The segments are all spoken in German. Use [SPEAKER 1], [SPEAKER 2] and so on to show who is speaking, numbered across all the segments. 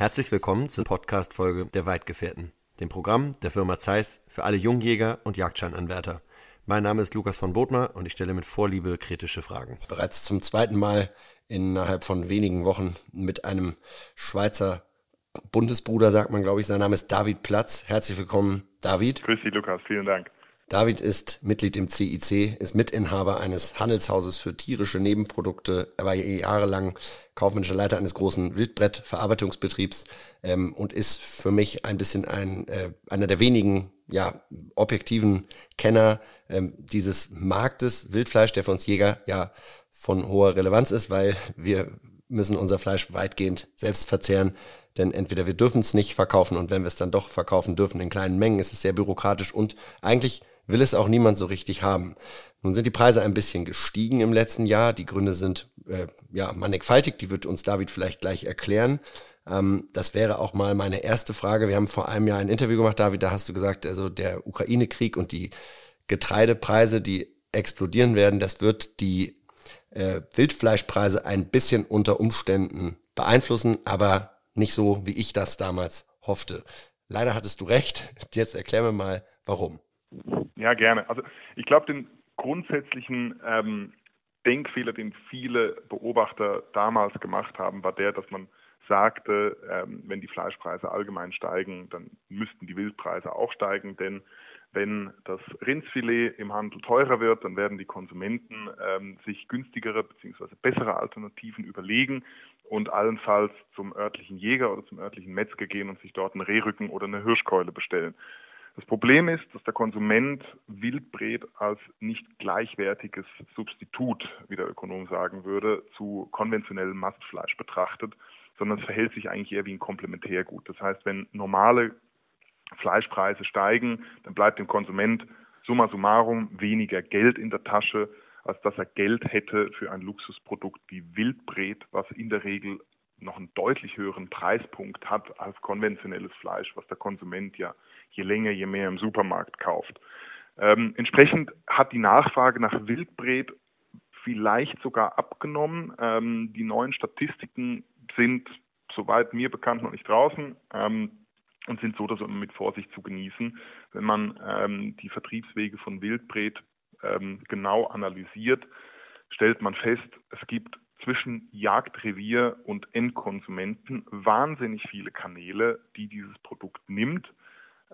[SPEAKER 1] Herzlich willkommen zur Podcast-Folge der Weitgefährten, dem Programm der Firma Zeiss für alle Jungjäger und Jagdscheinanwärter. Mein Name ist Lukas von Bodmer und ich stelle mit Vorliebe kritische Fragen.
[SPEAKER 2] Bereits zum zweiten Mal innerhalb von wenigen Wochen mit einem Schweizer Bundesbruder, sagt man, glaube ich. Sein Name ist David Platz. Herzlich willkommen, David.
[SPEAKER 3] Grüß dich, Lukas. Vielen Dank.
[SPEAKER 2] David ist Mitglied im CIC, ist Mitinhaber eines Handelshauses für tierische Nebenprodukte. Er war jahrelang kaufmännischer Leiter eines großen Wildbrettverarbeitungsbetriebs ähm, und ist für mich ein bisschen ein, äh, einer der wenigen ja, objektiven Kenner ähm, dieses Marktes Wildfleisch, der für uns Jäger ja von hoher Relevanz ist, weil wir müssen unser Fleisch weitgehend selbst verzehren. Denn entweder wir dürfen es nicht verkaufen und wenn wir es dann doch verkaufen dürfen in kleinen Mengen, ist es sehr bürokratisch und eigentlich will es auch niemand so richtig haben. Nun sind die Preise ein bisschen gestiegen im letzten Jahr. Die Gründe sind äh, ja mannigfaltig, die wird uns David vielleicht gleich erklären. Ähm, das wäre auch mal meine erste Frage. Wir haben vor einem Jahr ein Interview gemacht, David, da hast du gesagt, also der Ukraine-Krieg und die Getreidepreise, die explodieren werden, das wird die äh, Wildfleischpreise ein bisschen unter Umständen beeinflussen, aber nicht so, wie ich das damals hoffte. Leider hattest du recht. Jetzt erklär mir mal, warum.
[SPEAKER 3] Ja, gerne. Also ich glaube, den grundsätzlichen ähm, Denkfehler, den viele Beobachter damals gemacht haben, war der, dass man sagte, ähm, wenn die Fleischpreise allgemein steigen, dann müssten die Wildpreise auch steigen, denn wenn das Rindsfilet im Handel teurer wird, dann werden die Konsumenten ähm, sich günstigere bzw. bessere Alternativen überlegen und allenfalls zum örtlichen Jäger oder zum örtlichen Metzger gehen und sich dort einen Rehrücken oder eine Hirschkeule bestellen. Das Problem ist, dass der Konsument Wildbret als nicht gleichwertiges Substitut, wie der Ökonom sagen würde, zu konventionellem Mastfleisch betrachtet, sondern es verhält sich eigentlich eher wie ein Komplementärgut. Das heißt, wenn normale Fleischpreise steigen, dann bleibt dem Konsument summa summarum weniger Geld in der Tasche, als dass er Geld hätte für ein Luxusprodukt wie Wildbret, was in der Regel noch einen deutlich höheren Preispunkt hat als konventionelles Fleisch, was der Konsument ja je länger, je mehr im Supermarkt kauft. Ähm, entsprechend hat die Nachfrage nach Wildbret vielleicht sogar abgenommen. Ähm, die neuen Statistiken sind, soweit mir bekannt, noch nicht draußen ähm, und sind so so immer mit Vorsicht zu genießen. Wenn man ähm, die Vertriebswege von Wildbret ähm, genau analysiert, stellt man fest, es gibt zwischen Jagdrevier und Endkonsumenten wahnsinnig viele Kanäle, die dieses Produkt nimmt.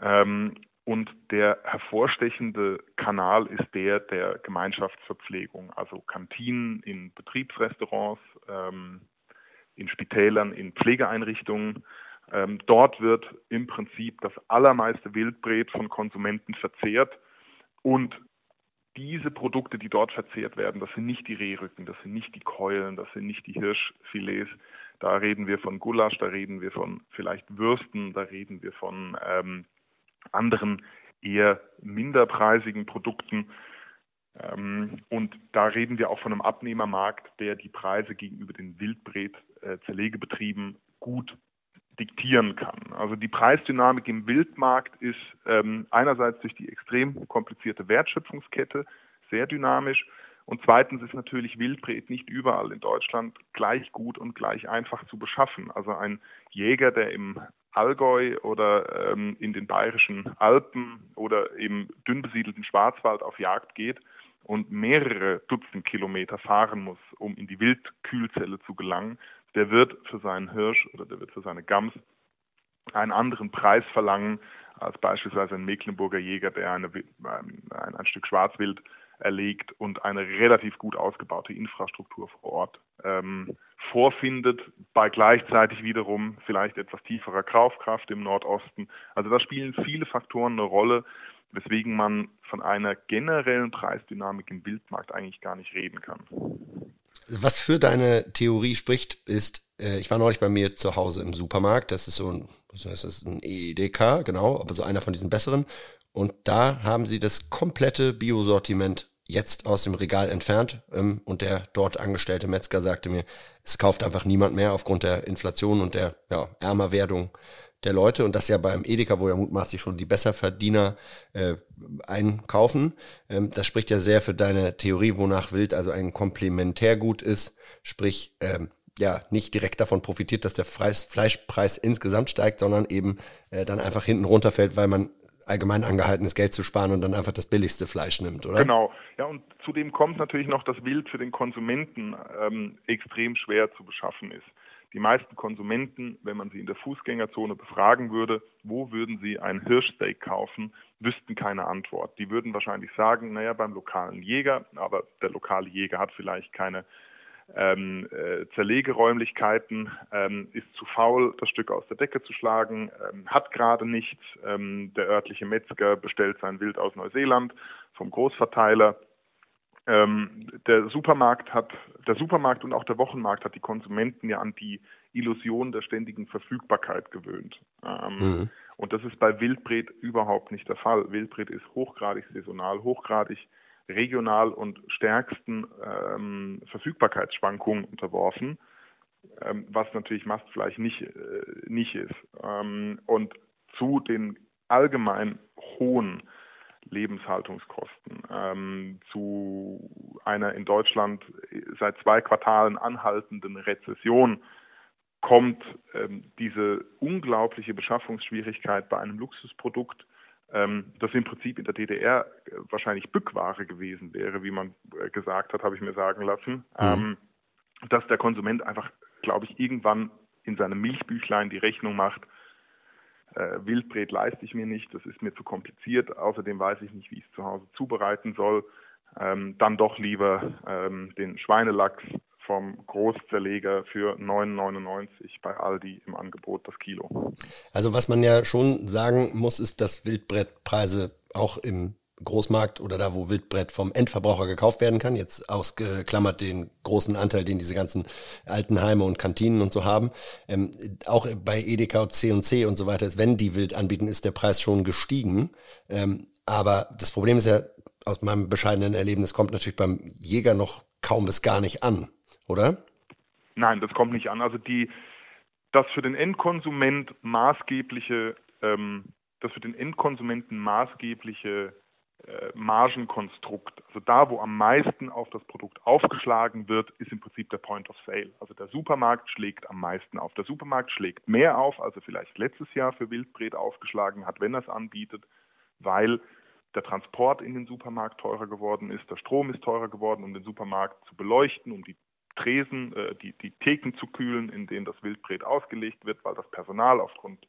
[SPEAKER 3] Ähm, und der hervorstechende Kanal ist der der Gemeinschaftsverpflegung, also Kantinen in Betriebsrestaurants, ähm, in Spitälern, in Pflegeeinrichtungen. Ähm, dort wird im Prinzip das allermeiste Wildbret von Konsumenten verzehrt und diese Produkte, die dort verzehrt werden, das sind nicht die Rehrücken, das sind nicht die Keulen, das sind nicht die Hirschfilets. Da reden wir von Gulasch, da reden wir von vielleicht Würsten, da reden wir von ähm, anderen eher minderpreisigen Produkten. Ähm, und da reden wir auch von einem Abnehmermarkt, der die Preise gegenüber den Wildbret-Zerlegebetrieben äh, gut diktieren kann. Also die Preisdynamik im Wildmarkt ist ähm, einerseits durch die extrem komplizierte Wertschöpfungskette sehr dynamisch und zweitens ist natürlich Wildbret nicht überall in Deutschland gleich gut und gleich einfach zu beschaffen. Also ein Jäger, der im Allgäu oder ähm, in den bayerischen Alpen oder im dünn besiedelten Schwarzwald auf Jagd geht und mehrere Dutzend Kilometer fahren muss, um in die Wildkühlzelle zu gelangen, der wird für seinen Hirsch oder der wird für seine Gams einen anderen Preis verlangen als beispielsweise ein Mecklenburger Jäger, der eine, ein, ein Stück Schwarzwild erlegt und eine relativ gut ausgebaute Infrastruktur vor Ort ähm, vorfindet, bei gleichzeitig wiederum vielleicht etwas tieferer Kaufkraft im Nordosten. Also da spielen viele Faktoren eine Rolle, weswegen man von einer generellen Preisdynamik im Wildmarkt eigentlich gar nicht reden kann.
[SPEAKER 2] Was für deine Theorie spricht, ist, äh, ich war neulich bei mir zu Hause im Supermarkt, das ist so ein, was heißt das, ein EDK, genau, aber so einer von diesen besseren. Und da haben sie das komplette Biosortiment jetzt aus dem Regal entfernt. Ähm, und der dort angestellte Metzger sagte mir, es kauft einfach niemand mehr aufgrund der Inflation und der ja, Ärmerwerdung der Leute und das ja beim Edeka, wo ja mutmaßlich schon die Besserverdiener äh, einkaufen. Ähm, das spricht ja sehr für deine Theorie, wonach Wild also ein Komplementärgut ist, sprich ähm, ja nicht direkt davon profitiert, dass der Fleischpreis insgesamt steigt, sondern eben äh, dann einfach hinten runterfällt, weil man allgemein angehalten ist, Geld zu sparen und dann einfach das billigste Fleisch nimmt, oder?
[SPEAKER 3] Genau. Ja, und zudem kommt natürlich noch, dass Wild für den Konsumenten ähm, extrem schwer zu beschaffen ist. Die meisten Konsumenten, wenn man sie in der Fußgängerzone befragen würde, wo würden sie ein Hirschsteak kaufen, wüssten keine Antwort. Die würden wahrscheinlich sagen, naja, beim lokalen Jäger, aber der lokale Jäger hat vielleicht keine ähm, äh, Zerlegeräumlichkeiten, ähm, ist zu faul, das Stück aus der Decke zu schlagen, ähm, hat gerade nichts. Ähm, der örtliche Metzger bestellt sein Wild aus Neuseeland vom Großverteiler. Ähm, der Supermarkt hat, der Supermarkt und auch der Wochenmarkt hat die Konsumenten ja an die Illusion der ständigen Verfügbarkeit gewöhnt. Ähm, mhm. Und das ist bei Wildbret überhaupt nicht der Fall. Wildbret ist hochgradig saisonal, hochgradig regional und stärksten ähm, Verfügbarkeitsschwankungen unterworfen, ähm, was natürlich Mastfleisch nicht, äh, nicht ist. Ähm, und zu den allgemein hohen Lebenshaltungskosten, ähm, zu einer in Deutschland seit zwei Quartalen anhaltenden Rezession kommt ähm, diese unglaubliche Beschaffungsschwierigkeit bei einem Luxusprodukt ähm, das im Prinzip in der DDR äh, wahrscheinlich Bückware gewesen wäre, wie man äh, gesagt hat, habe ich mir sagen lassen, mhm. ähm, dass der Konsument einfach, glaube ich, irgendwann in seinem Milchbüchlein die Rechnung macht, äh, Wildbret leiste ich mir nicht, das ist mir zu kompliziert, außerdem weiß ich nicht, wie ich es zu Hause zubereiten soll, ähm, dann doch lieber ähm, den Schweinelachs vom Großzerleger für 9,99 bei Aldi im Angebot das Kilo.
[SPEAKER 2] Also was man ja schon sagen muss, ist, dass Wildbrettpreise auch im Großmarkt oder da, wo Wildbrett vom Endverbraucher gekauft werden kann, jetzt ausgeklammert den großen Anteil, den diese ganzen Altenheime und Kantinen und so haben, ähm, auch bei Edeka, C&C und so weiter ist, wenn die Wild anbieten, ist der Preis schon gestiegen. Ähm, aber das Problem ist ja, aus meinem bescheidenen Erlebnis kommt natürlich beim Jäger noch kaum bis gar nicht an oder?
[SPEAKER 3] Nein, das kommt nicht an. Also die, das für den Endkonsument maßgebliche, ähm, das für den Endkonsumenten maßgebliche Margenkonstrukt, also da, wo am meisten auf das Produkt aufgeschlagen wird, ist im Prinzip der Point of Sale. Also der Supermarkt schlägt am meisten auf. Der Supermarkt schlägt mehr auf, als er vielleicht letztes Jahr für Wildbret aufgeschlagen hat, wenn er es anbietet, weil der Transport in den Supermarkt teurer geworden ist, der Strom ist teurer geworden, um den Supermarkt zu beleuchten, um die Tresen, äh, die, die Theken zu kühlen, in denen das Wildbret ausgelegt wird, weil das Personal aufgrund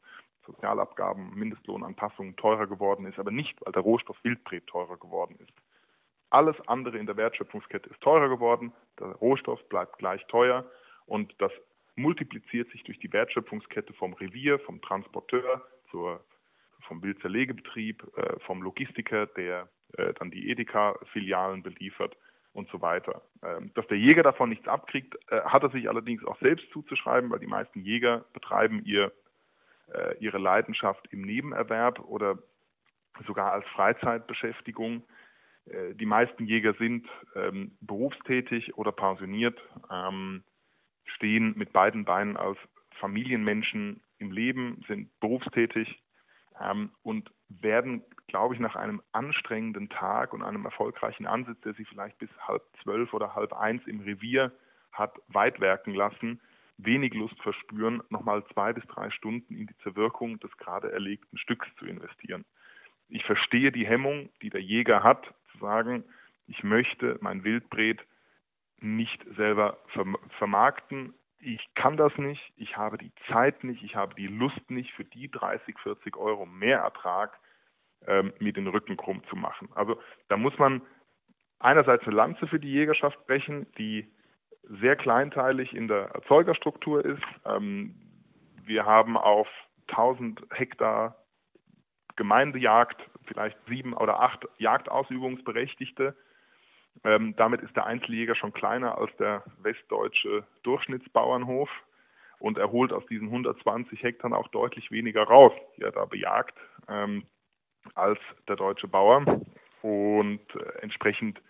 [SPEAKER 3] Sozialabgaben, Mindestlohnanpassungen teurer geworden ist, aber nicht, weil der Rohstoff Wildbret teurer geworden ist. Alles andere in der Wertschöpfungskette ist teurer geworden, der Rohstoff bleibt gleich teuer und das multipliziert sich durch die Wertschöpfungskette vom Revier, vom Transporteur zur, vom Wildzerlegebetrieb, äh, vom Logistiker, der äh, dann die Edeka-Filialen beliefert und so weiter. Ähm, dass der Jäger davon nichts abkriegt, äh, hat er sich allerdings auch selbst zuzuschreiben, weil die meisten Jäger betreiben ihr, ihre Leidenschaft im Nebenerwerb oder sogar als Freizeitbeschäftigung. Äh, die meisten Jäger sind ähm, berufstätig oder pensioniert, ähm, stehen mit beiden Beinen als Familienmenschen im Leben, sind berufstätig und werden glaube ich, nach einem anstrengenden Tag und einem erfolgreichen Ansitz, der sie vielleicht bis halb zwölf oder halb eins im Revier hat weit werken lassen, wenig Lust verspüren, nochmal zwei bis drei Stunden in die Zerwirkung des gerade erlegten Stücks zu investieren. Ich verstehe die Hemmung, die der Jäger hat, zu sagen, ich möchte mein Wildbret nicht selber vermarkten. Ich kann das nicht, ich habe die Zeit nicht, ich habe die Lust nicht für die 30, 40 Euro mehr Ertrag ähm, mir den Rücken krumm zu machen. Also da muss man einerseits eine Lanze für die Jägerschaft brechen, die sehr kleinteilig in der Erzeugerstruktur ist. Ähm, wir haben auf 1000 Hektar Gemeindejagd vielleicht sieben oder acht Jagdausübungsberechtigte. Ähm, damit ist der Einzeljäger schon kleiner als der westdeutsche Durchschnittsbauernhof und er holt aus diesen 120 Hektar auch deutlich weniger raus, die er da bejagt. Ähm, als der deutsche Bauer und äh, entsprechend,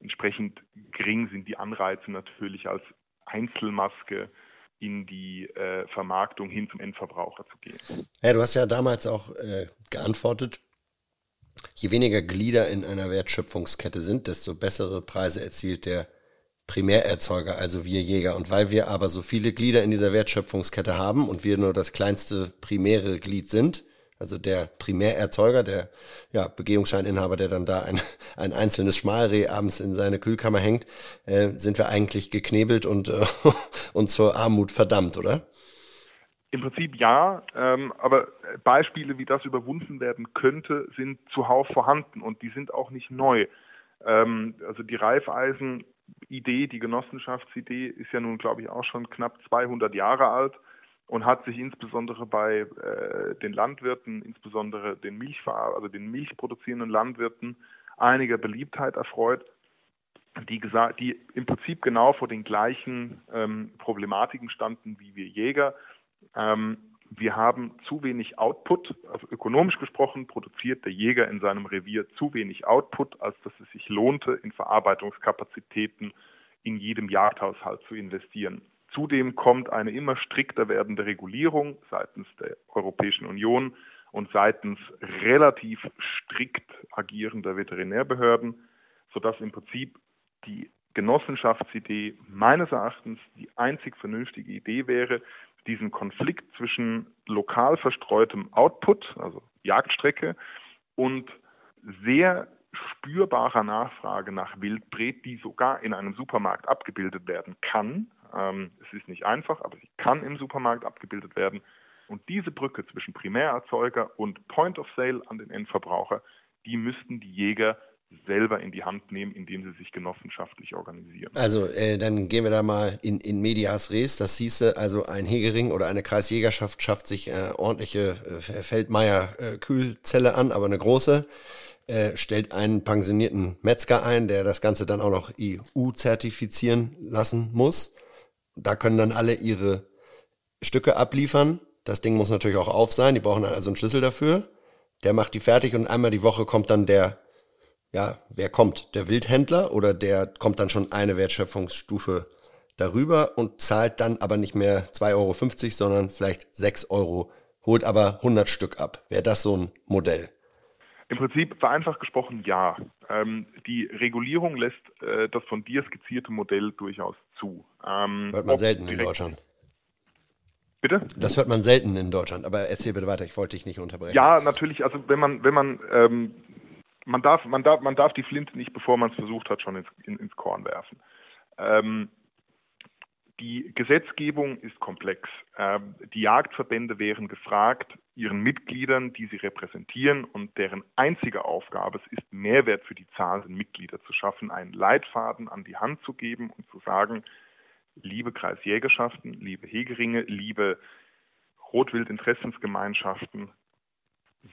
[SPEAKER 3] entsprechend gering sind die Anreize natürlich als Einzelmaske in die äh, Vermarktung hin zum Endverbraucher zu gehen.
[SPEAKER 2] Ja, du hast ja damals auch äh, geantwortet, je weniger Glieder in einer Wertschöpfungskette sind, desto bessere Preise erzielt der Primärerzeuger, also wir Jäger. Und weil wir aber so viele Glieder in dieser Wertschöpfungskette haben und wir nur das kleinste primäre Glied sind, also der Primärerzeuger, der ja, Begehungsscheininhaber, der dann da ein, ein einzelnes Schmalreh abends in seine Kühlkammer hängt, äh, sind wir eigentlich geknebelt und, äh, und zur Armut verdammt, oder?
[SPEAKER 3] Im Prinzip ja, ähm, aber Beispiele, wie das überwunden werden könnte, sind zuhauf vorhanden und die sind auch nicht neu. Ähm, also die Reifeisen-Idee, die Genossenschaftsidee ist ja nun, glaube ich, auch schon knapp 200 Jahre alt und hat sich insbesondere bei äh, den Landwirten, insbesondere den Milchver also den milchproduzierenden Landwirten, einiger Beliebtheit erfreut, die, die im Prinzip genau vor den gleichen ähm, Problematiken standen wie wir Jäger. Ähm, wir haben zu wenig Output, also ökonomisch gesprochen produziert der Jäger in seinem Revier zu wenig Output, als dass es sich lohnte, in Verarbeitungskapazitäten in jedem Jagdhaushalt zu investieren. Zudem kommt eine immer strikter werdende Regulierung seitens der Europäischen Union und seitens relativ strikt agierender Veterinärbehörden, sodass im Prinzip die Genossenschaftsidee meines Erachtens die einzig vernünftige Idee wäre, diesen Konflikt zwischen lokal verstreutem Output, also Jagdstrecke, und sehr spürbarer Nachfrage nach Wildbret, die sogar in einem Supermarkt abgebildet werden kann, ähm, es ist nicht einfach, aber sie kann im Supermarkt abgebildet werden. Und diese Brücke zwischen Primärerzeuger und Point of Sale an den Endverbraucher, die müssten die Jäger selber in die Hand nehmen, indem sie sich genossenschaftlich organisieren.
[SPEAKER 2] Also äh, dann gehen wir da mal in, in medias res. Das hieße also ein Hegering oder eine Kreisjägerschaft schafft sich äh, ordentliche äh, Feldmeier-Kühlzelle an, aber eine große, äh, stellt einen pensionierten Metzger ein, der das Ganze dann auch noch EU zertifizieren lassen muss da können dann alle ihre Stücke abliefern. Das Ding muss natürlich auch auf sein. Die brauchen also einen Schlüssel dafür. Der macht die fertig und einmal die Woche kommt dann der, ja, wer kommt? Der Wildhändler oder der kommt dann schon eine Wertschöpfungsstufe darüber und zahlt dann aber nicht mehr 2,50 Euro, sondern vielleicht 6 Euro, holt aber 100 Stück ab. Wäre das so ein Modell?
[SPEAKER 3] Im Prinzip vereinfacht gesprochen ja. Ähm, die Regulierung lässt äh, das von dir skizzierte Modell durchaus zu.
[SPEAKER 2] Ähm, hört man selten in Deutschland.
[SPEAKER 3] Bitte?
[SPEAKER 2] Das hört man selten in Deutschland, aber erzähl bitte weiter, ich wollte dich nicht unterbrechen.
[SPEAKER 3] Ja, natürlich, also wenn man, wenn man, ähm, man darf, man darf, man darf die Flinte nicht, bevor man es versucht hat, schon ins, in, ins Korn werfen. Ähm, die Gesetzgebung ist komplex. Ähm, die Jagdverbände wären gefragt, ihren Mitgliedern, die sie repräsentieren und deren einzige Aufgabe es ist, Mehrwert für die zahlenden Mitglieder zu schaffen, einen Leitfaden an die Hand zu geben und zu sagen, liebe Kreisjägerschaften, liebe Hegeringe, liebe Rotwildinteressensgemeinschaften,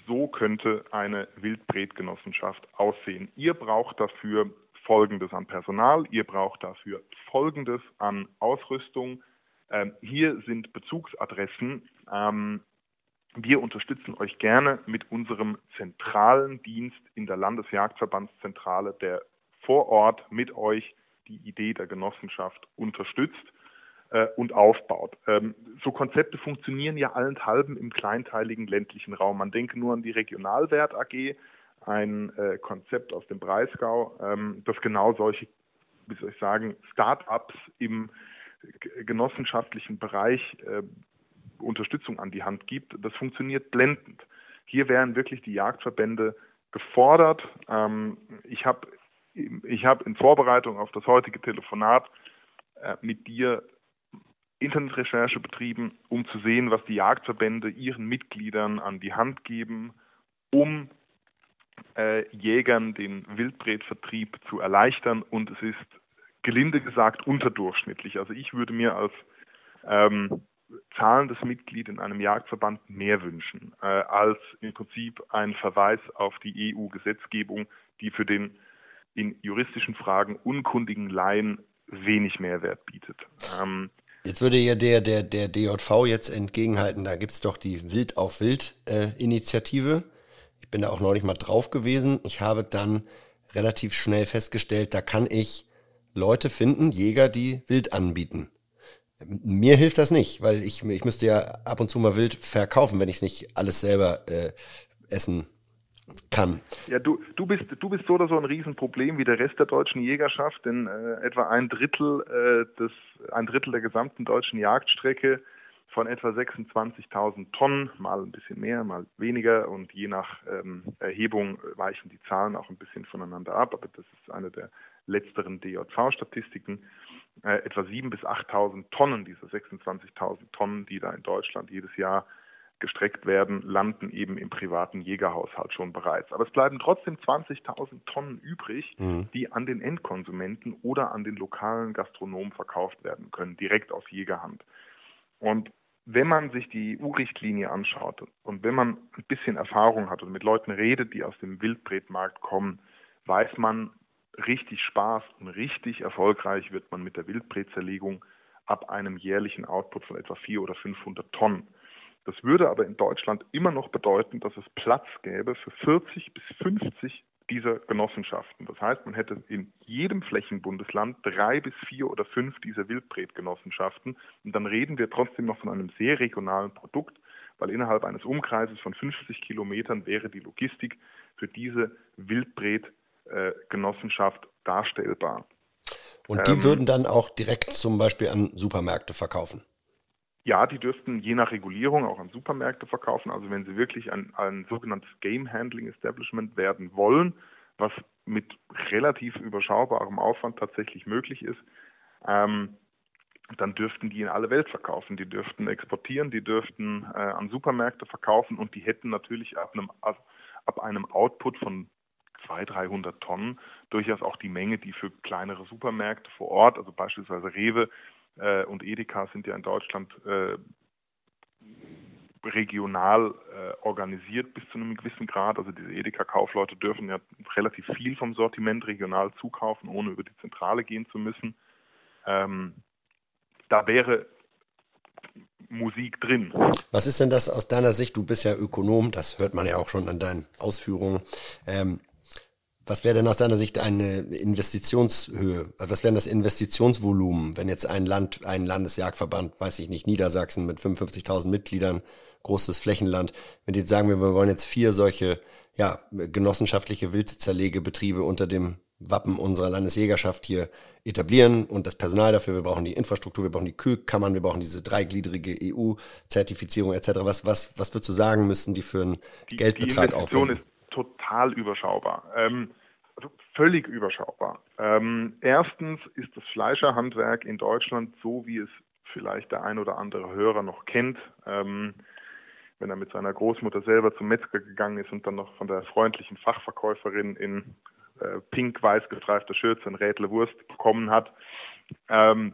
[SPEAKER 3] so könnte eine Wildbretgenossenschaft aussehen. Ihr braucht dafür Folgendes an Personal, ihr braucht dafür Folgendes an Ausrüstung. Ähm, hier sind Bezugsadressen. Ähm, wir unterstützen euch gerne mit unserem zentralen Dienst in der Landesjagdverbandszentrale, der vor Ort mit euch die Idee der Genossenschaft unterstützt äh, und aufbaut. Ähm, so Konzepte funktionieren ja allenthalben im kleinteiligen ländlichen Raum. Man denke nur an die Regionalwert AG, ein äh, Konzept aus dem Breisgau, ähm, das genau solche, wie soll ich sagen, Start-ups im genossenschaftlichen Bereich äh, Unterstützung an die Hand gibt. Das funktioniert blendend. Hier wären wirklich die Jagdverbände gefordert. Ähm, ich habe ich hab in Vorbereitung auf das heutige Telefonat äh, mit dir Internetrecherche betrieben, um zu sehen, was die Jagdverbände ihren Mitgliedern an die Hand geben, um Jägern den Wildbretvertrieb zu erleichtern und es ist gelinde gesagt unterdurchschnittlich. Also ich würde mir als ähm, zahlendes Mitglied in einem Jagdverband mehr wünschen, äh, als im Prinzip ein Verweis auf die EU-Gesetzgebung, die für den in juristischen Fragen unkundigen Laien wenig Mehrwert bietet.
[SPEAKER 2] Ähm, Jetzt würde ja der, der, der DJV jetzt entgegenhalten, da gibt es doch die Wild auf Wild-Initiative. Äh, ich bin da auch neulich mal drauf gewesen. Ich habe dann relativ schnell festgestellt, da kann ich Leute finden, Jäger, die Wild anbieten. Mir hilft das nicht, weil ich, ich müsste ja ab und zu mal Wild verkaufen, wenn ich es nicht alles selber äh, essen kann.
[SPEAKER 3] Ja, du, du, bist, du bist so oder so ein Riesenproblem wie der Rest der deutschen Jägerschaft, denn äh, etwa ein Drittel, äh, des, ein Drittel der gesamten deutschen Jagdstrecke von etwa 26.000 Tonnen, mal ein bisschen mehr, mal weniger und je nach ähm, Erhebung weichen die Zahlen auch ein bisschen voneinander ab, aber das ist eine der letzteren DJV-Statistiken. Äh, etwa 7.000 bis 8.000 Tonnen dieser 26.000 Tonnen, die da in Deutschland jedes Jahr gestreckt werden, landen eben im privaten Jägerhaushalt schon bereits. Aber es bleiben trotzdem 20.000 Tonnen übrig, mhm. die an den Endkonsumenten oder an den lokalen Gastronomen verkauft werden können, direkt aus Jägerhand. Und wenn man sich die EU-Richtlinie anschaut und wenn man ein bisschen Erfahrung hat und mit Leuten redet, die aus dem Wildbretmarkt kommen, weiß man, richtig Spaß und richtig erfolgreich wird man mit der Wildbretzerlegung ab einem jährlichen Output von etwa 400 oder 500 Tonnen. Das würde aber in Deutschland immer noch bedeuten, dass es Platz gäbe für 40 bis 50 dieser Genossenschaften. Das heißt, man hätte in jedem Flächenbundesland drei bis vier oder fünf dieser Wildbretgenossenschaften. Und dann reden wir trotzdem noch von einem sehr regionalen Produkt, weil innerhalb eines Umkreises von 50 Kilometern wäre die Logistik für diese Wildbretgenossenschaft darstellbar.
[SPEAKER 2] Und die ähm, würden dann auch direkt zum Beispiel an Supermärkte verkaufen?
[SPEAKER 3] Ja, die dürften je nach Regulierung auch an Supermärkte verkaufen. Also wenn sie wirklich ein, ein sogenanntes Game Handling Establishment werden wollen, was mit relativ überschaubarem Aufwand tatsächlich möglich ist, ähm, dann dürften die in alle Welt verkaufen. Die dürften exportieren, die dürften äh, an Supermärkte verkaufen und die hätten natürlich ab einem, also ab einem Output von 200, 300 Tonnen durchaus auch die Menge, die für kleinere Supermärkte vor Ort, also beispielsweise Rewe, äh, und Edeka sind ja in Deutschland äh, regional äh, organisiert bis zu einem gewissen Grad. Also diese Edeka-Kaufleute dürfen ja relativ viel vom Sortiment regional zukaufen, ohne über die Zentrale gehen zu müssen. Ähm, da wäre Musik drin.
[SPEAKER 2] Was ist denn das aus deiner Sicht? Du bist ja Ökonom, das hört man ja auch schon an deinen Ausführungen. Ähm, was wäre denn aus deiner Sicht eine Investitionshöhe? Was wäre das Investitionsvolumen, wenn jetzt ein Land, ein Landesjagdverband, weiß ich nicht, Niedersachsen mit 55.000 Mitgliedern, großes Flächenland, wenn die jetzt sagen, wir wollen jetzt vier solche ja, genossenschaftliche Wildzerlegebetriebe unter dem Wappen unserer Landesjägerschaft hier etablieren und das Personal dafür, wir brauchen die Infrastruktur, wir brauchen die Kühlkammern, wir brauchen diese dreigliedrige EU-Zertifizierung etc. Was, was, was würdest du sagen, müssen die für einen die, Geldbetrag
[SPEAKER 3] die
[SPEAKER 2] aufwenden?
[SPEAKER 3] Total überschaubar. Ähm, also völlig überschaubar. Ähm, erstens ist das Fleischerhandwerk in Deutschland so, wie es vielleicht der ein oder andere Hörer noch kennt. Ähm, wenn er mit seiner Großmutter selber zum Metzger gegangen ist und dann noch von der freundlichen Fachverkäuferin in äh, pink-weiß gestreifter Schürze ein Rädle Wurst bekommen hat, ähm,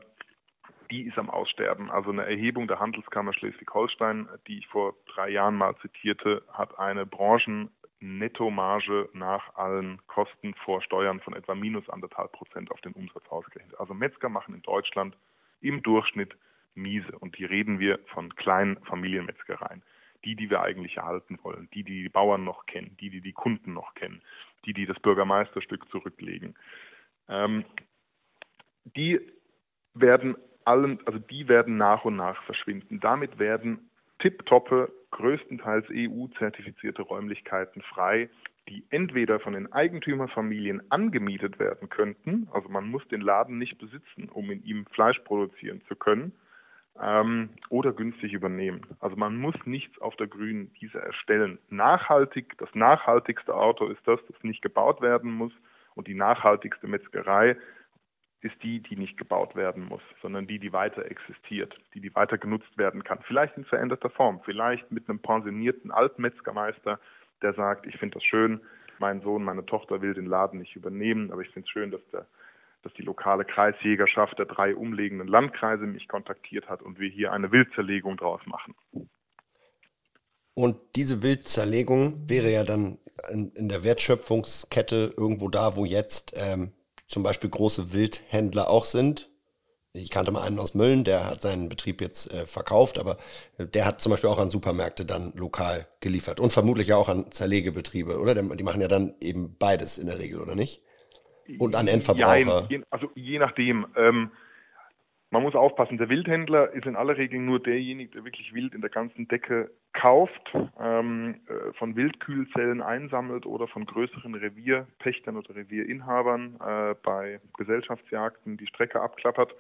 [SPEAKER 3] die ist am Aussterben. Also eine Erhebung der Handelskammer Schleswig-Holstein, die ich vor drei Jahren mal zitierte, hat eine Branchen Nettomarge nach allen Kosten vor Steuern von etwa minus anderthalb Prozent auf den Umsatz ausgerechnet. Also Metzger machen in Deutschland im Durchschnitt miese. Und hier reden wir von kleinen Familienmetzgereien. Die, die wir eigentlich erhalten wollen, die, die die Bauern noch kennen, die, die die Kunden noch kennen, die, die das Bürgermeisterstück zurücklegen. Ähm, die werden allen, also die werden nach und nach verschwinden. Damit werden tipptoppe, größtenteils EU-zertifizierte Räumlichkeiten frei, die entweder von den Eigentümerfamilien angemietet werden könnten, also man muss den Laden nicht besitzen, um in ihm Fleisch produzieren zu können, ähm, oder günstig übernehmen. Also man muss nichts auf der grünen Wiese erstellen. Nachhaltig, das nachhaltigste Auto ist das, das nicht gebaut werden muss und die nachhaltigste Metzgerei ist die, die nicht gebaut werden muss, sondern die, die weiter existiert, die, die weiter genutzt werden kann. Vielleicht in veränderter Form, vielleicht mit einem pensionierten Altmetzgermeister, der sagt, ich finde das schön, mein Sohn, meine Tochter will den Laden nicht übernehmen, aber ich finde es schön, dass, der, dass die lokale Kreisjägerschaft der drei umliegenden Landkreise mich kontaktiert hat und wir hier eine Wildzerlegung draus machen.
[SPEAKER 2] Und diese Wildzerlegung wäre ja dann in, in der Wertschöpfungskette irgendwo da, wo jetzt ähm, zum Beispiel große Wildhändler auch sind. Ich kannte mal einen aus Mölln, der hat seinen Betrieb jetzt äh, verkauft, aber äh, der hat zum Beispiel auch an Supermärkte dann lokal geliefert und vermutlich auch an Zerlegebetriebe, oder? Die machen ja dann eben beides in der Regel, oder nicht? Und an Endverbraucher.
[SPEAKER 3] Ja, also je nachdem. Ähm, man muss aufpassen, der Wildhändler ist in aller Regel nur derjenige, der wirklich Wild in der ganzen Decke kauft, ähm, äh, von Wildkühlzellen einsammelt oder von größeren Revierpächtern oder Revierinhabern äh, bei Gesellschaftsjagden die Strecke abklappert.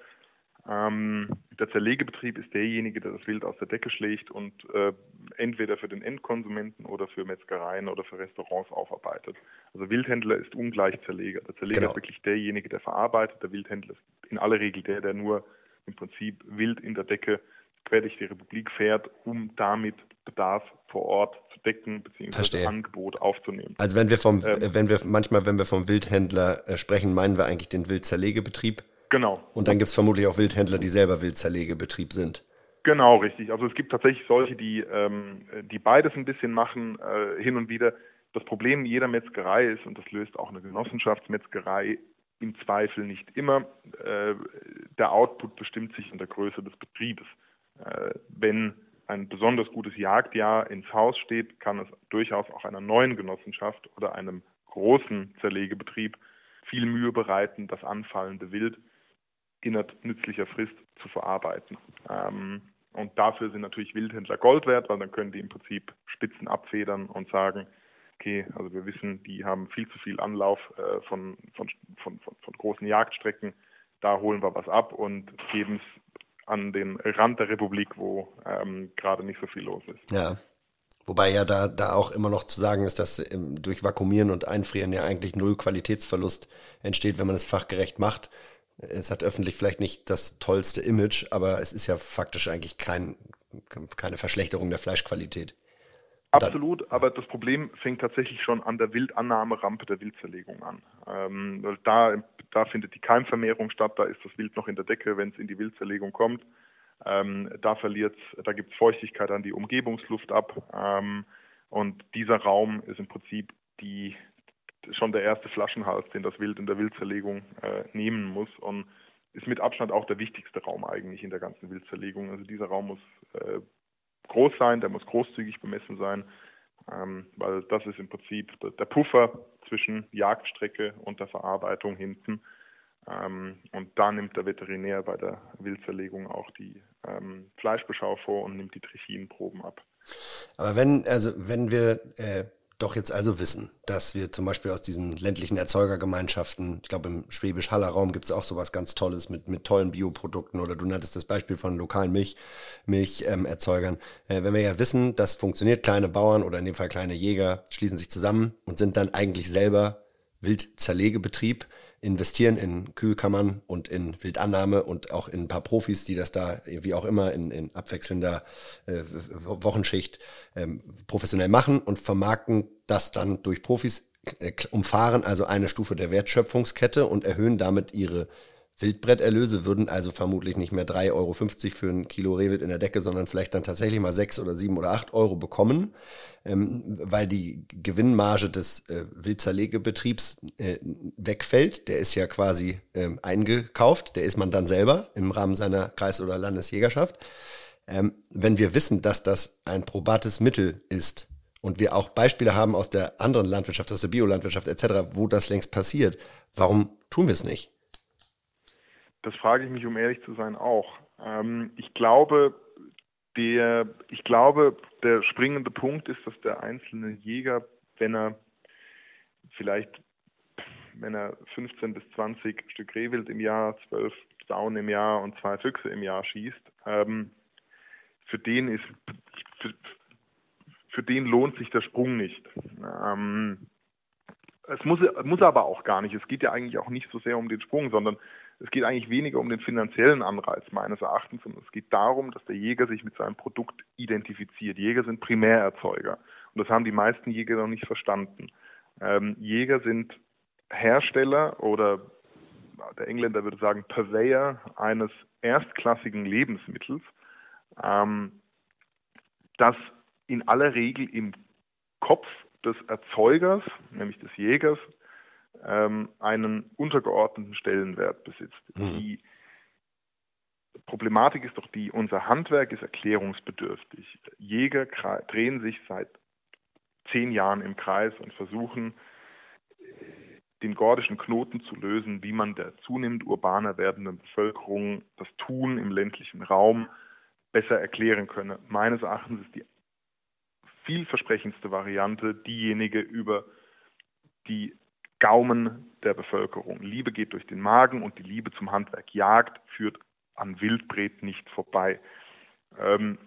[SPEAKER 3] Ähm, der Zerlegebetrieb ist derjenige, der das Wild aus der Decke schlägt und äh, entweder für den Endkonsumenten oder für Metzgereien oder für Restaurants aufarbeitet. Also Wildhändler ist ungleich Zerleger. Der Zerleger genau. ist wirklich derjenige, der verarbeitet. Der Wildhändler ist in aller Regel der, der nur im Prinzip wild in der Decke quer durch die Republik fährt, um damit Bedarf vor Ort zu decken bzw. Angebot aufzunehmen.
[SPEAKER 2] Also wenn wir vom, ähm, wenn wir manchmal, wenn wir vom Wildhändler äh, sprechen, meinen wir eigentlich den Wildzerlegebetrieb.
[SPEAKER 3] Genau.
[SPEAKER 2] Und dann gibt es vermutlich auch Wildhändler, die selber Wildzerlegebetrieb sind.
[SPEAKER 3] Genau, richtig. Also es gibt tatsächlich solche, die, ähm, die beides ein bisschen machen, äh, hin und wieder. Das Problem jeder Metzgerei ist, und das löst auch eine Genossenschaftsmetzgerei im Zweifel nicht immer, äh, der Output bestimmt sich in der Größe des Betriebes. Äh, wenn ein besonders gutes Jagdjahr ins Haus steht, kann es durchaus auch einer neuen Genossenschaft oder einem großen Zerlegebetrieb viel Mühe bereiten, das anfallende Wild innerhalb nützlicher Frist zu verarbeiten. Ähm, und dafür sind natürlich Wildhändler Gold wert, weil dann können die im Prinzip Spitzen abfedern und sagen, okay, also wir wissen, die haben viel zu viel Anlauf äh, von, von, von, von großen Jagdstrecken, da holen wir was ab und geben es an den Rand der Republik, wo ähm, gerade nicht so viel los ist.
[SPEAKER 2] Ja. Wobei ja da, da auch immer noch zu sagen ist, dass ähm, durch Vakuumieren und Einfrieren ja eigentlich null Qualitätsverlust entsteht, wenn man es fachgerecht macht. Es hat öffentlich vielleicht nicht das tollste Image, aber es ist ja faktisch eigentlich kein, keine Verschlechterung der Fleischqualität.
[SPEAKER 3] Absolut, aber das Problem fängt tatsächlich schon an der Wildannahmerampe der Wildzerlegung an. Ähm, da, da findet die Keimvermehrung statt, da ist das Wild noch in der Decke, wenn es in die Wildzerlegung kommt. Ähm, da verliert da gibt es Feuchtigkeit an die Umgebungsluft ab. Ähm, und dieser Raum ist im Prinzip die, schon der erste Flaschenhals, den das Wild in der Wildzerlegung äh, nehmen muss und ist mit Abstand auch der wichtigste Raum eigentlich in der ganzen Wildzerlegung. Also dieser Raum muss äh, groß sein, der muss großzügig bemessen sein, ähm, weil das ist im Prinzip der Puffer zwischen Jagdstrecke und der Verarbeitung hinten. Ähm, und da nimmt der Veterinär bei der Wildzerlegung auch die ähm, Fleischbeschau vor und nimmt die Trichinproben ab.
[SPEAKER 2] Aber wenn, also wenn wir äh, doch jetzt also wissen, dass wir zum Beispiel aus diesen ländlichen Erzeugergemeinschaften, ich glaube im Schwäbisch-Haller Raum gibt es auch sowas ganz Tolles mit, mit tollen Bioprodukten oder du nanntest das Beispiel von lokalen Milch, Milcherzeugern. Ähm, äh, wenn wir ja wissen, das funktioniert, kleine Bauern oder in dem Fall kleine Jäger schließen sich zusammen und sind dann eigentlich selber Wildzerlegebetrieb, investieren in Kühlkammern und in Wildannahme und auch in ein paar Profis, die das da, wie auch immer, in, in abwechselnder äh, Wochenschicht ähm, professionell machen und vermarkten das dann durch Profis, äh, umfahren also eine Stufe der Wertschöpfungskette und erhöhen damit ihre Wildbretterlöse würden also vermutlich nicht mehr 3,50 Euro für ein Kilo Rehwild in der Decke, sondern vielleicht dann tatsächlich mal 6 oder 7 oder 8 Euro bekommen, ähm, weil die Gewinnmarge des äh, Wildzerlegebetriebs äh, wegfällt. Der ist ja quasi ähm, eingekauft, der ist man dann selber im Rahmen seiner Kreis- oder Landesjägerschaft. Ähm, wenn wir wissen, dass das ein probates Mittel ist und wir auch Beispiele haben aus der anderen Landwirtschaft, aus der Biolandwirtschaft etc., wo das längst passiert, warum tun wir es nicht?
[SPEAKER 3] Das frage ich mich, um ehrlich zu sein, auch. Ähm, ich glaube, der, ich glaube, der springende Punkt ist, dass der einzelne Jäger, wenn er vielleicht, wenn er 15 bis 20 Stück Rehwild im Jahr, 12 Sauen im Jahr und zwei Füchse im Jahr schießt, ähm, für den ist, für, für, den lohnt sich der Sprung nicht. Ähm, es muss, muss aber auch gar nicht. Es geht ja eigentlich auch nicht so sehr um den Sprung, sondern es geht eigentlich weniger um den finanziellen Anreiz meines Erachtens, sondern es geht darum, dass der Jäger sich mit seinem Produkt identifiziert. Jäger sind Primärerzeuger und das haben die meisten Jäger noch nicht verstanden. Ähm, Jäger sind Hersteller oder der Engländer würde sagen Purveyor eines erstklassigen Lebensmittels, ähm, das in aller Regel im Kopf des Erzeugers, nämlich des Jägers, ähm, einen untergeordneten Stellenwert besitzt. Mhm. Die Problematik ist doch die, unser Handwerk ist erklärungsbedürftig. Jäger drehen sich seit zehn Jahren im Kreis und versuchen, den gordischen Knoten zu lösen, wie man der zunehmend urbaner werdenden Bevölkerung das Tun im ländlichen Raum besser erklären könne. Meines Erachtens ist die vielversprechendste Variante diejenige über die Gaumen der Bevölkerung. Liebe geht durch den Magen und die Liebe zum Handwerk Jagd führt an Wildbret nicht vorbei. Ähm,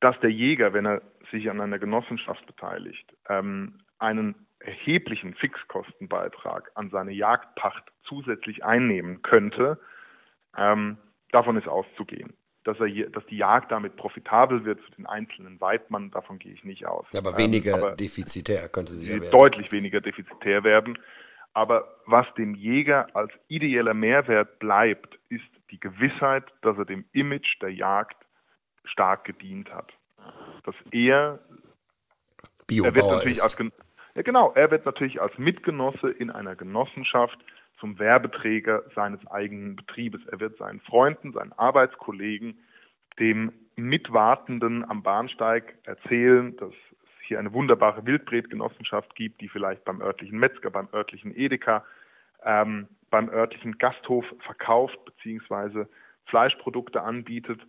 [SPEAKER 3] dass der Jäger, wenn er sich an einer Genossenschaft beteiligt, ähm, einen erheblichen Fixkostenbeitrag an seine Jagdpacht zusätzlich einnehmen könnte, ähm, davon ist auszugehen. Dass, er, dass die Jagd damit profitabel wird für den einzelnen Weidmann, davon gehe ich nicht aus.
[SPEAKER 2] Aber ähm, weniger ähm, aber defizitär könnte sie ja
[SPEAKER 3] werden. Deutlich weniger defizitär werden. Aber was dem Jäger als ideeller Mehrwert bleibt, ist die Gewissheit, dass er dem Image der Jagd stark gedient hat. Dass er,
[SPEAKER 2] er wird natürlich ist.
[SPEAKER 3] als ja genau, er wird natürlich als Mitgenosse in einer Genossenschaft zum Werbeträger seines eigenen Betriebes. Er wird seinen Freunden, seinen Arbeitskollegen, dem Mitwartenden am Bahnsteig erzählen, dass es hier eine wunderbare Wildbretgenossenschaft gibt, die vielleicht beim örtlichen Metzger, beim örtlichen Edeka, ähm, beim örtlichen Gasthof verkauft bzw. Fleischprodukte anbietet.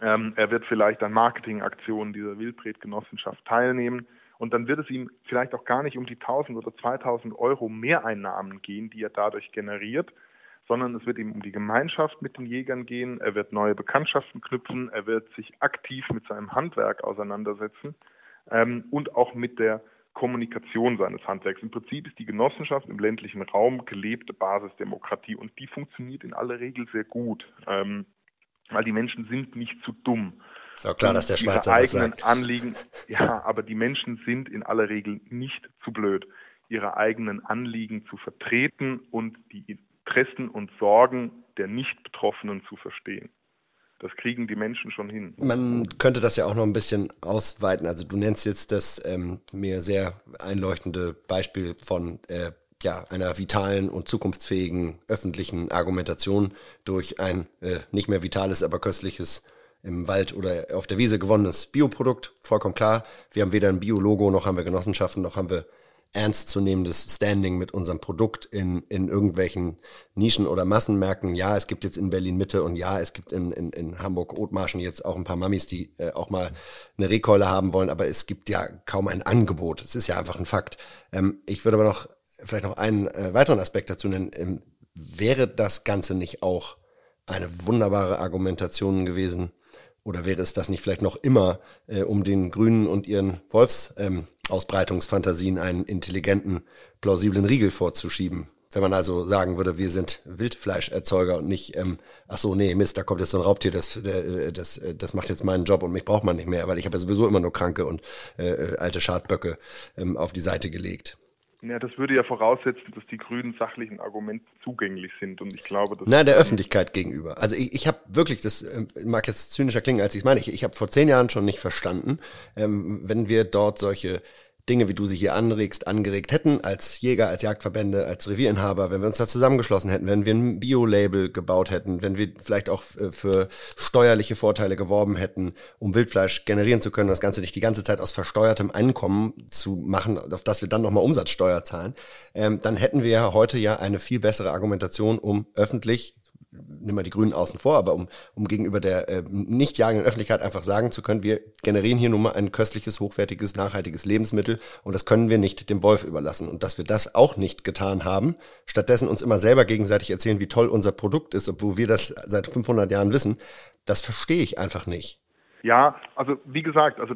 [SPEAKER 3] Ähm, er wird vielleicht an Marketingaktionen dieser Wildbretgenossenschaft teilnehmen. Und dann wird es ihm vielleicht auch gar nicht um die 1000 oder 2000 Euro Mehreinnahmen gehen, die er dadurch generiert, sondern es wird ihm um die Gemeinschaft mit den Jägern gehen. Er wird neue Bekanntschaften knüpfen. Er wird sich aktiv mit seinem Handwerk auseinandersetzen ähm, und auch mit der Kommunikation seines Handwerks. Im Prinzip ist die Genossenschaft im ländlichen Raum gelebte Basisdemokratie und die funktioniert in aller Regel sehr gut. Ähm, weil die Menschen sind nicht zu dumm.
[SPEAKER 2] Ist auch klar, dass der Schweizer
[SPEAKER 3] das sagt. Anliegen, ja, aber die Menschen sind in aller Regel nicht zu blöd, ihre eigenen Anliegen zu vertreten und die Interessen und Sorgen der Nicht-Betroffenen zu verstehen. Das kriegen die Menschen schon hin.
[SPEAKER 2] Man könnte das ja auch noch ein bisschen ausweiten. Also du nennst jetzt das ähm, mir sehr einleuchtende Beispiel von äh, ja, einer vitalen und zukunftsfähigen öffentlichen Argumentation durch ein äh, nicht mehr vitales, aber köstliches im Wald oder auf der Wiese gewonnenes Bioprodukt. Vollkommen klar. Wir haben weder ein Biologo, noch haben wir Genossenschaften, noch haben wir ernstzunehmendes Standing mit unserem Produkt in, in irgendwelchen Nischen- oder Massenmärkten. Ja, es gibt jetzt in Berlin Mitte und ja, es gibt in, in, in Hamburg Othmarschen jetzt auch ein paar Mamis, die äh, auch mal eine Rekeule haben wollen, aber es gibt ja kaum ein Angebot. Es ist ja einfach ein Fakt. Ähm, ich würde aber noch vielleicht noch einen äh, weiteren Aspekt dazu nennen. Ähm, wäre das Ganze nicht auch eine wunderbare Argumentation gewesen? Oder wäre es das nicht vielleicht noch immer, äh, um den Grünen und ihren Wolfsausbreitungsfantasien ähm, einen intelligenten, plausiblen Riegel vorzuschieben? Wenn man also sagen würde, wir sind Wildfleischerzeuger und nicht, ähm, ach so, nee, Mist, da kommt jetzt so ein Raubtier, das, äh, das, das macht jetzt meinen Job und mich braucht man nicht mehr, weil ich habe ja sowieso immer nur kranke und äh, äh alte Schadböcke ähm, auf die Seite gelegt.
[SPEAKER 3] Ja, das würde ja voraussetzen, dass die Grünen sachlichen Argumente zugänglich sind und ich glaube, dass
[SPEAKER 2] Nein, der Öffentlichkeit gegenüber. Also ich, ich habe wirklich, das äh, mag jetzt zynischer klingen, als ich es meine. Ich, ich habe vor zehn Jahren schon nicht verstanden, ähm, wenn wir dort solche Dinge, wie du sie hier anregst, angeregt hätten, als Jäger, als Jagdverbände, als Revierinhaber, wenn wir uns da zusammengeschlossen hätten, wenn wir ein Bio-Label gebaut hätten, wenn wir vielleicht auch äh, für steuerliche Vorteile geworben hätten, um Wildfleisch generieren zu können, das Ganze nicht die ganze Zeit aus versteuertem Einkommen zu machen, auf das wir dann nochmal Umsatzsteuer zahlen, ähm, dann hätten wir heute ja eine viel bessere Argumentation, um öffentlich nimm mal die Grünen außen vor, aber um, um gegenüber der äh, nicht jagenden Öffentlichkeit einfach sagen zu können, wir generieren hier nun mal ein köstliches, hochwertiges, nachhaltiges Lebensmittel und das können wir nicht dem Wolf überlassen. Und dass wir das auch nicht getan haben, stattdessen uns immer selber gegenseitig erzählen, wie toll unser Produkt ist, obwohl wir das seit 500 Jahren wissen, das verstehe ich einfach nicht.
[SPEAKER 3] Ja, also wie gesagt, also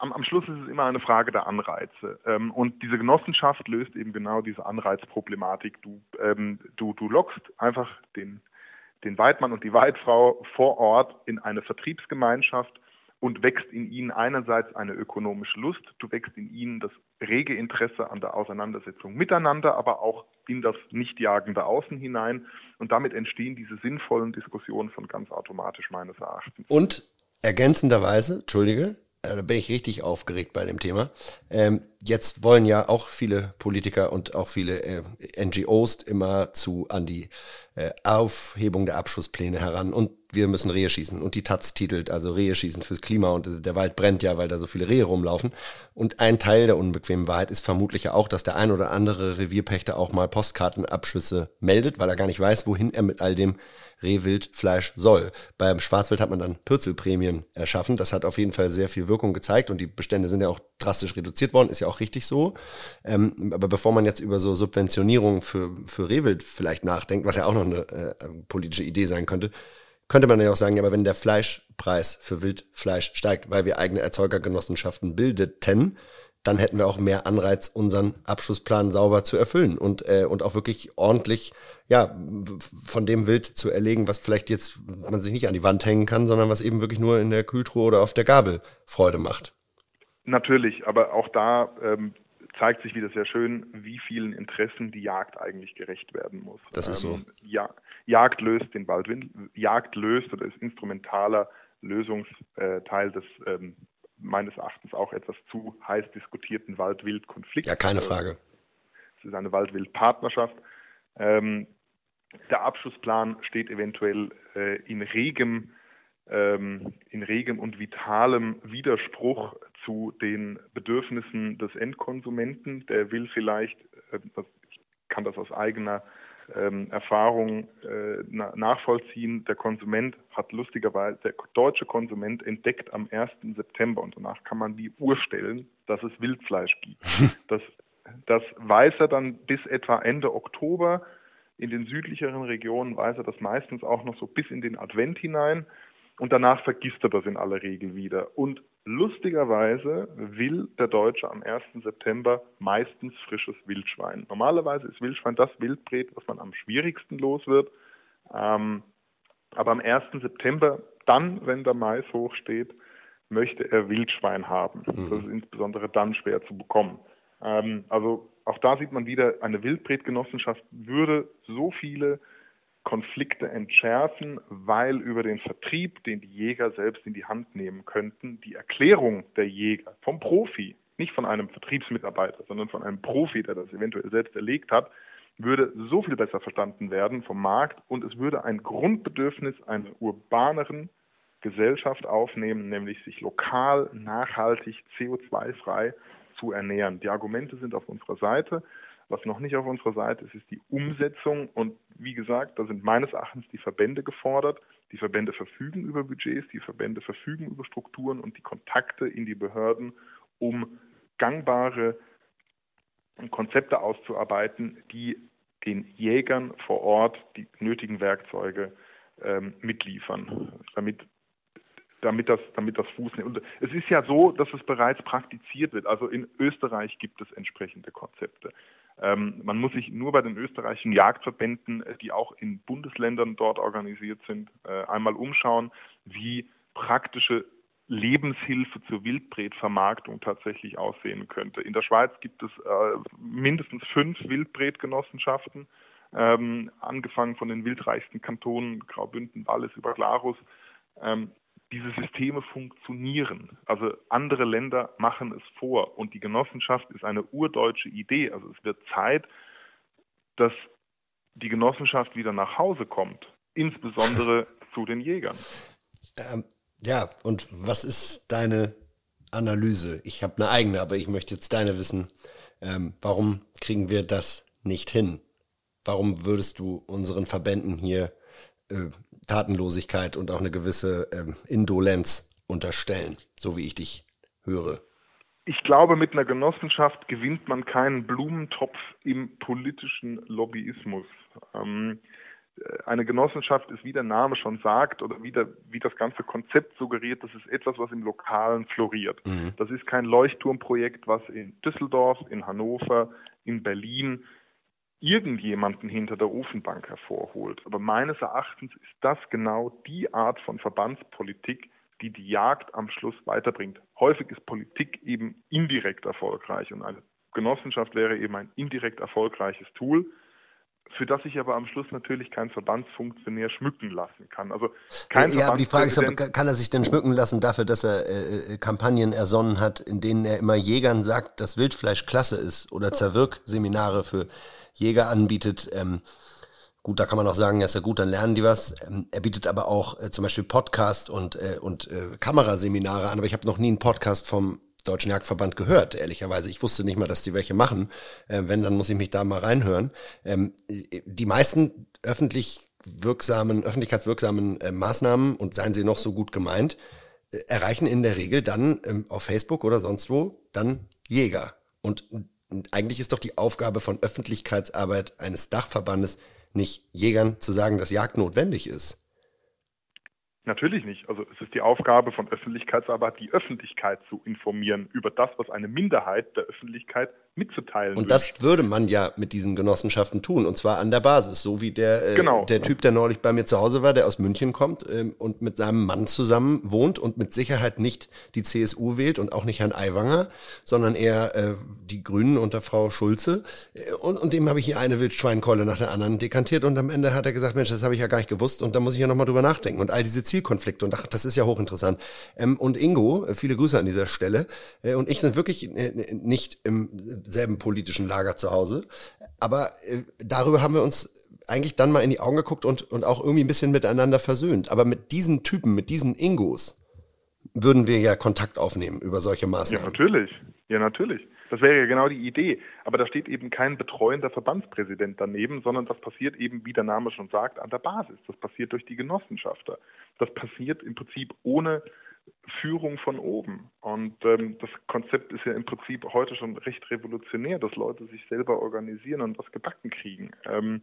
[SPEAKER 3] am, am, Schluss ist es immer eine Frage der Anreize. Ähm, und diese Genossenschaft löst eben genau diese Anreizproblematik. Du, ähm, du, du lockst einfach den den Weidmann und die Weidfrau vor Ort in eine Vertriebsgemeinschaft und wächst in ihnen einerseits eine ökonomische Lust, du wächst in ihnen das rege Interesse an der Auseinandersetzung miteinander, aber auch in das nicht jagende Außen hinein. Und damit entstehen diese sinnvollen Diskussionen von ganz automatisch meines Erachtens.
[SPEAKER 2] Und ergänzenderweise, Entschuldige, da bin ich richtig aufgeregt bei dem Thema. Ähm, jetzt wollen ja auch viele Politiker und auch viele äh, NGOs immer zu an die äh, Aufhebung der Abschusspläne heran. Und wir müssen Rehe schießen. Und die Taz titelt also Rehe schießen fürs Klima und der Wald brennt ja, weil da so viele Rehe rumlaufen. Und ein Teil der unbequemen Wahrheit ist vermutlich ja auch, dass der ein oder andere Revierpächter auch mal Postkartenabschüsse meldet, weil er gar nicht weiß, wohin er mit all dem Rehwildfleisch soll. Beim Schwarzwild hat man dann Pürzelprämien erschaffen. Das hat auf jeden Fall sehr viel Wirkung gezeigt und die Bestände sind ja auch drastisch reduziert worden, ist ja auch richtig so. Ähm, aber bevor man jetzt über so Subventionierung für, für Rehwild vielleicht nachdenkt, was ja auch noch eine äh, politische Idee sein könnte, könnte man ja auch sagen, ja, aber wenn der Fleischpreis für Wildfleisch steigt, weil wir eigene Erzeugergenossenschaften bildeten, dann hätten wir auch mehr Anreiz, unseren Abschlussplan sauber zu erfüllen und, äh, und auch wirklich ordentlich, ja, von dem Wild zu erlegen, was vielleicht jetzt man sich nicht an die Wand hängen kann, sondern was eben wirklich nur in der Kühltruhe oder auf der Gabel Freude macht.
[SPEAKER 3] Natürlich, aber auch da ähm, zeigt sich wieder sehr schön, wie vielen Interessen die Jagd eigentlich gerecht werden muss.
[SPEAKER 2] Das ist so. Ähm,
[SPEAKER 3] ja, Jagd löst den Waldwind, Jagd löst oder ist instrumentaler Lösungsteil des ähm, meines Erachtens auch etwas zu heiß diskutierten Wald-Wild-Konflikts.
[SPEAKER 2] Ja, keine Frage.
[SPEAKER 3] Es ist eine Wald-Wild-Partnerschaft. Ähm, der Abschlussplan steht eventuell äh, in regem ähm, in regem und vitalem Widerspruch zu den Bedürfnissen des Endkonsumenten. Der will vielleicht, äh, ich kann das aus eigener ähm, Erfahrung äh, na, nachvollziehen. Der Konsument hat lustigerweise, der deutsche Konsument entdeckt am 1. September und danach kann man die Uhr stellen, dass es Wildfleisch gibt. Das, das weiß er dann bis etwa Ende Oktober. In den südlicheren Regionen weiß er das meistens auch noch so bis in den Advent hinein und danach vergisst er das in aller Regel wieder. Und lustigerweise will der Deutsche am 1. September meistens frisches Wildschwein. Normalerweise ist Wildschwein das Wildbret, was man am schwierigsten los wird. Ähm, aber am 1. September, dann, wenn der Mais hochsteht, möchte er Wildschwein haben. Mhm. Das ist insbesondere dann schwer zu bekommen. Ähm, also auch da sieht man wieder, eine Wildbretgenossenschaft würde so viele Konflikte entschärfen, weil über den Vertrieb, den die Jäger selbst in die Hand nehmen könnten, die Erklärung der Jäger vom Profi, nicht von einem Vertriebsmitarbeiter, sondern von einem Profi, der das eventuell selbst erlegt hat, würde so viel besser verstanden werden vom Markt und es würde ein Grundbedürfnis einer urbaneren Gesellschaft aufnehmen, nämlich sich lokal, nachhaltig, CO2-frei zu ernähren. Die Argumente sind auf unserer Seite. Was noch nicht auf unserer Seite ist, ist die Umsetzung. Und wie gesagt, da sind meines Erachtens die Verbände gefordert. Die Verbände verfügen über Budgets, die Verbände verfügen über Strukturen und die Kontakte in die Behörden, um gangbare Konzepte auszuarbeiten, die den Jägern vor Ort die nötigen Werkzeuge ähm, mitliefern, damit damit das, damit das Fuß nimmt. Und es ist ja so, dass es bereits praktiziert wird. Also in Österreich gibt es entsprechende Konzepte. Ähm, man muss sich nur bei den österreichischen Jagdverbänden, äh, die auch in Bundesländern dort organisiert sind, äh, einmal umschauen, wie praktische Lebenshilfe zur Wildbretvermarktung tatsächlich aussehen könnte. In der Schweiz gibt es äh, mindestens fünf Wildbretgenossenschaften, ähm, angefangen von den wildreichsten Kantonen Graubünden, Wallis über Glarus. Diese Systeme funktionieren. Also andere Länder machen es vor und die Genossenschaft ist eine urdeutsche Idee. Also es wird Zeit, dass die Genossenschaft wieder nach Hause kommt, insbesondere zu den Jägern.
[SPEAKER 2] Ähm, ja, und was ist deine Analyse? Ich habe eine eigene, aber ich möchte jetzt deine wissen. Ähm, warum kriegen wir das nicht hin? Warum würdest du unseren Verbänden hier äh, Tatenlosigkeit und auch eine gewisse ähm, Indolenz unterstellen, so wie ich dich höre.
[SPEAKER 3] Ich glaube, mit einer Genossenschaft gewinnt man keinen Blumentopf im politischen Lobbyismus. Ähm, äh, eine Genossenschaft ist, wie der Name schon sagt, oder wie, der, wie das ganze Konzept suggeriert, das ist etwas, was im Lokalen floriert. Mhm. Das ist kein Leuchtturmprojekt, was in Düsseldorf, in Hannover, in Berlin irgendjemanden hinter der Ofenbank hervorholt. Aber meines Erachtens ist das genau die Art von Verbandspolitik, die die Jagd am Schluss weiterbringt. Häufig ist Politik eben indirekt erfolgreich und eine Genossenschaft wäre eben ein indirekt erfolgreiches Tool, für das sich aber am Schluss natürlich kein Verbandsfunktionär schmücken lassen kann. Also kein
[SPEAKER 2] ja, aber die Frage ist, aber, kann er sich denn schmücken lassen dafür, dass er äh, äh, Kampagnen ersonnen hat, in denen er immer Jägern sagt, dass Wildfleisch klasse ist oder Zerwirkseminare für Jäger anbietet, ähm, Gut, da kann man auch sagen, ja, ist ja gut, dann lernen die was. Ähm, er bietet aber auch äh, zum Beispiel Podcast und, äh, und äh, Kameraseminare an, aber ich habe noch nie einen Podcast vom Deutschen Jagdverband gehört, ehrlicherweise. Ich wusste nicht mal, dass die welche machen. Äh, wenn, dann muss ich mich da mal reinhören. Ähm, die meisten öffentlich wirksamen, öffentlichkeitswirksamen äh, Maßnahmen, und seien sie noch so gut gemeint, äh, erreichen in der Regel dann ähm, auf Facebook oder sonst wo dann Jäger. Und, und eigentlich ist doch die Aufgabe von Öffentlichkeitsarbeit eines Dachverbandes nicht Jägern zu sagen, dass Jagd notwendig ist.
[SPEAKER 3] Natürlich nicht. Also es ist die Aufgabe von Öffentlichkeitsarbeit, die Öffentlichkeit zu informieren über das, was eine Minderheit der Öffentlichkeit mitzuteilen.
[SPEAKER 2] Und das würde man ja mit diesen Genossenschaften tun, und zwar an der Basis, so wie der, äh, genau. der Typ, der neulich bei mir zu Hause war, der aus München kommt ähm, und mit seinem Mann zusammen wohnt und mit Sicherheit nicht die CSU wählt und auch nicht Herrn Aiwanger, sondern eher äh, die Grünen unter Frau Schulze. Äh, und, und dem habe ich hier eine Wildschweinkeule nach der anderen dekantiert und am Ende hat er gesagt, Mensch, das habe ich ja gar nicht gewusst und da muss ich ja nochmal drüber nachdenken. Und all diese Zielkonflikte und ach, das ist ja hochinteressant. Ähm, und Ingo, äh, viele Grüße an dieser Stelle, äh, und ich sind wirklich äh, nicht im selben politischen Lager zu Hause. Aber äh, darüber haben wir uns eigentlich dann mal in die Augen geguckt und, und auch irgendwie ein bisschen miteinander versöhnt. Aber mit diesen Typen, mit diesen Ingos, würden wir ja Kontakt aufnehmen über solche Maßnahmen.
[SPEAKER 3] Ja, natürlich. Ja, natürlich. Das wäre ja genau die Idee. Aber da steht eben kein betreuender Verbandspräsident daneben, sondern das passiert eben, wie der Name schon sagt, an der Basis. Das passiert durch die Genossenschafter. Das passiert im Prinzip ohne Führung von oben. Und ähm, das Konzept ist ja im Prinzip heute schon recht revolutionär, dass Leute sich selber organisieren und was gebacken kriegen. Ähm,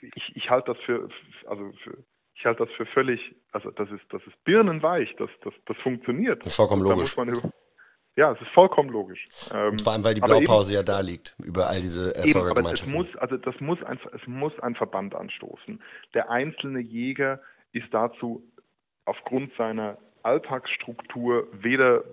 [SPEAKER 3] ich, ich halte das für, also für, ich halte das für völlig, also das ist, das ist birnenweich, das, das, das funktioniert.
[SPEAKER 2] Das ist vollkommen logisch.
[SPEAKER 3] ja, es ist vollkommen logisch.
[SPEAKER 2] Ähm, und vor allem, weil die Blaupause eben, ja da liegt, über all diese Erzeugergemeinschaften.
[SPEAKER 3] Eben, aber es muss, also das muss ein, es muss ein Verband anstoßen. Der einzelne Jäger ist dazu aufgrund seiner Alltagsstruktur weder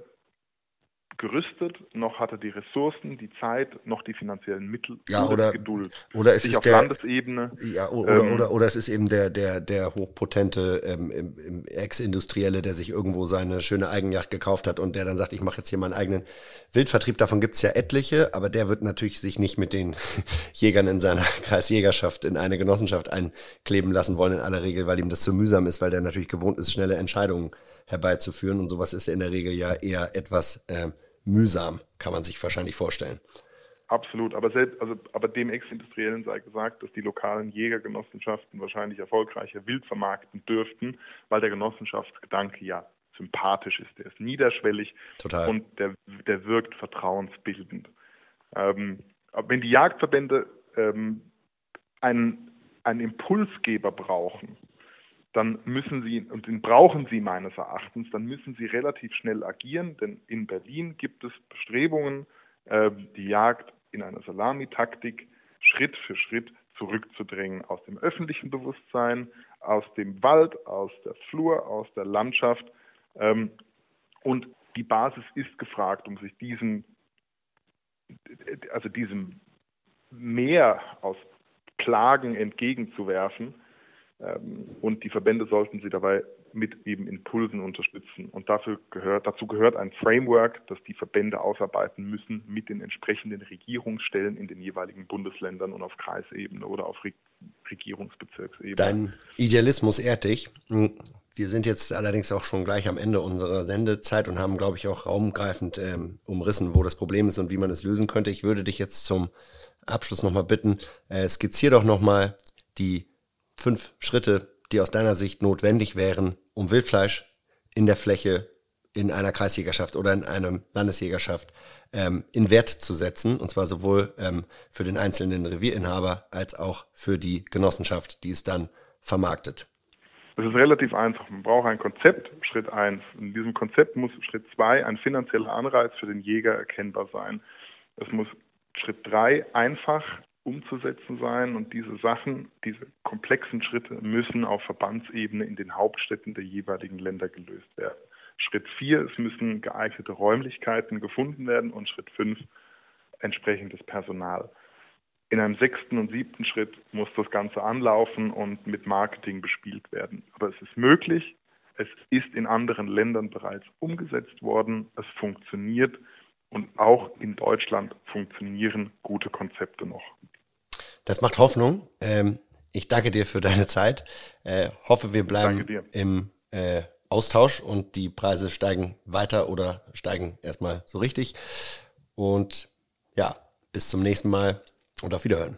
[SPEAKER 3] gerüstet, noch hat er die Ressourcen, die Zeit, noch die finanziellen Mittel
[SPEAKER 2] ja, oder,
[SPEAKER 3] Geduld.
[SPEAKER 2] Oder es
[SPEAKER 3] sich
[SPEAKER 2] ist
[SPEAKER 3] auf
[SPEAKER 2] der,
[SPEAKER 3] Landesebene.
[SPEAKER 2] Ja, oder, ähm, oder, oder es ist eben der, der, der hochpotente ähm, Ex-Industrielle, der sich irgendwo seine schöne Eigenjacht gekauft hat und der dann sagt, ich mache jetzt hier meinen eigenen Wildvertrieb. Davon gibt's ja etliche, aber der wird natürlich sich nicht mit den Jägern in seiner Kreisjägerschaft in eine Genossenschaft einkleben lassen wollen in aller Regel, weil ihm das zu mühsam ist, weil der natürlich gewohnt ist, schnelle Entscheidungen herbeizuführen. Und sowas ist in der Regel ja eher etwas äh, mühsam, kann man sich wahrscheinlich vorstellen.
[SPEAKER 3] Absolut, aber selbst, also, aber dem Ex-Industriellen sei gesagt, dass die lokalen Jägergenossenschaften wahrscheinlich erfolgreicher wild vermarkten dürften, weil der Genossenschaftsgedanke ja sympathisch ist, der ist niederschwellig
[SPEAKER 2] Total.
[SPEAKER 3] und der, der wirkt vertrauensbildend. Ähm, wenn die Jagdverbände ähm, einen, einen Impulsgeber brauchen, dann müssen sie, und den brauchen sie meines Erachtens, dann müssen sie relativ schnell agieren, denn in Berlin gibt es Bestrebungen, äh, die Jagd in einer Salamitaktik Schritt für Schritt zurückzudrängen aus dem öffentlichen Bewusstsein, aus dem Wald, aus der Flur, aus der Landschaft. Ähm, und die Basis ist gefragt, um sich diesem, also diesem Meer aus Klagen entgegenzuwerfen ähm, und die Verbände sollten sie dabei mit eben Impulsen unterstützen. Und dafür gehört, dazu gehört ein Framework, das die Verbände ausarbeiten müssen mit den entsprechenden Regierungsstellen in den jeweiligen Bundesländern und auf Kreisebene oder auf Re Regierungsbezirksebene.
[SPEAKER 2] Dein Idealismus ehrt dich. Wir sind jetzt allerdings auch schon gleich am Ende unserer Sendezeit und haben, glaube ich, auch raumgreifend ähm, umrissen, wo das Problem ist und wie man es lösen könnte. Ich würde dich jetzt zum Abschluss nochmal bitten, äh, skizzier doch nochmal die fünf Schritte, die aus deiner Sicht notwendig wären, um Wildfleisch in der Fläche in einer Kreisjägerschaft oder in einer Landesjägerschaft ähm, in Wert zu setzen, und zwar sowohl ähm, für den einzelnen Revierinhaber als auch für die Genossenschaft, die es dann vermarktet.
[SPEAKER 3] Es ist relativ einfach. Man braucht ein Konzept, Schritt eins. In diesem Konzept muss Schritt zwei ein finanzieller Anreiz für den Jäger erkennbar sein. Es muss Schritt drei einfach umzusetzen sein. Und diese Sachen, diese komplexen Schritte müssen auf Verbandsebene in den Hauptstädten der jeweiligen Länder gelöst werden. Schritt vier, es müssen geeignete Räumlichkeiten gefunden werden und Schritt fünf, entsprechendes Personal. In einem sechsten und siebten Schritt muss das Ganze anlaufen und mit Marketing bespielt werden. Aber es ist möglich, es ist in anderen Ländern bereits umgesetzt worden, es funktioniert und auch in Deutschland funktionieren gute Konzepte noch.
[SPEAKER 2] Das macht Hoffnung. Ähm, Ich danke dir für deine Zeit. Äh, hoffe, wir bleiben im äh, Austausch und die Preise steigen weiter oder steigen erstmal so richtig. Und ja, bis zum nächsten Mal und auf Wiederhören.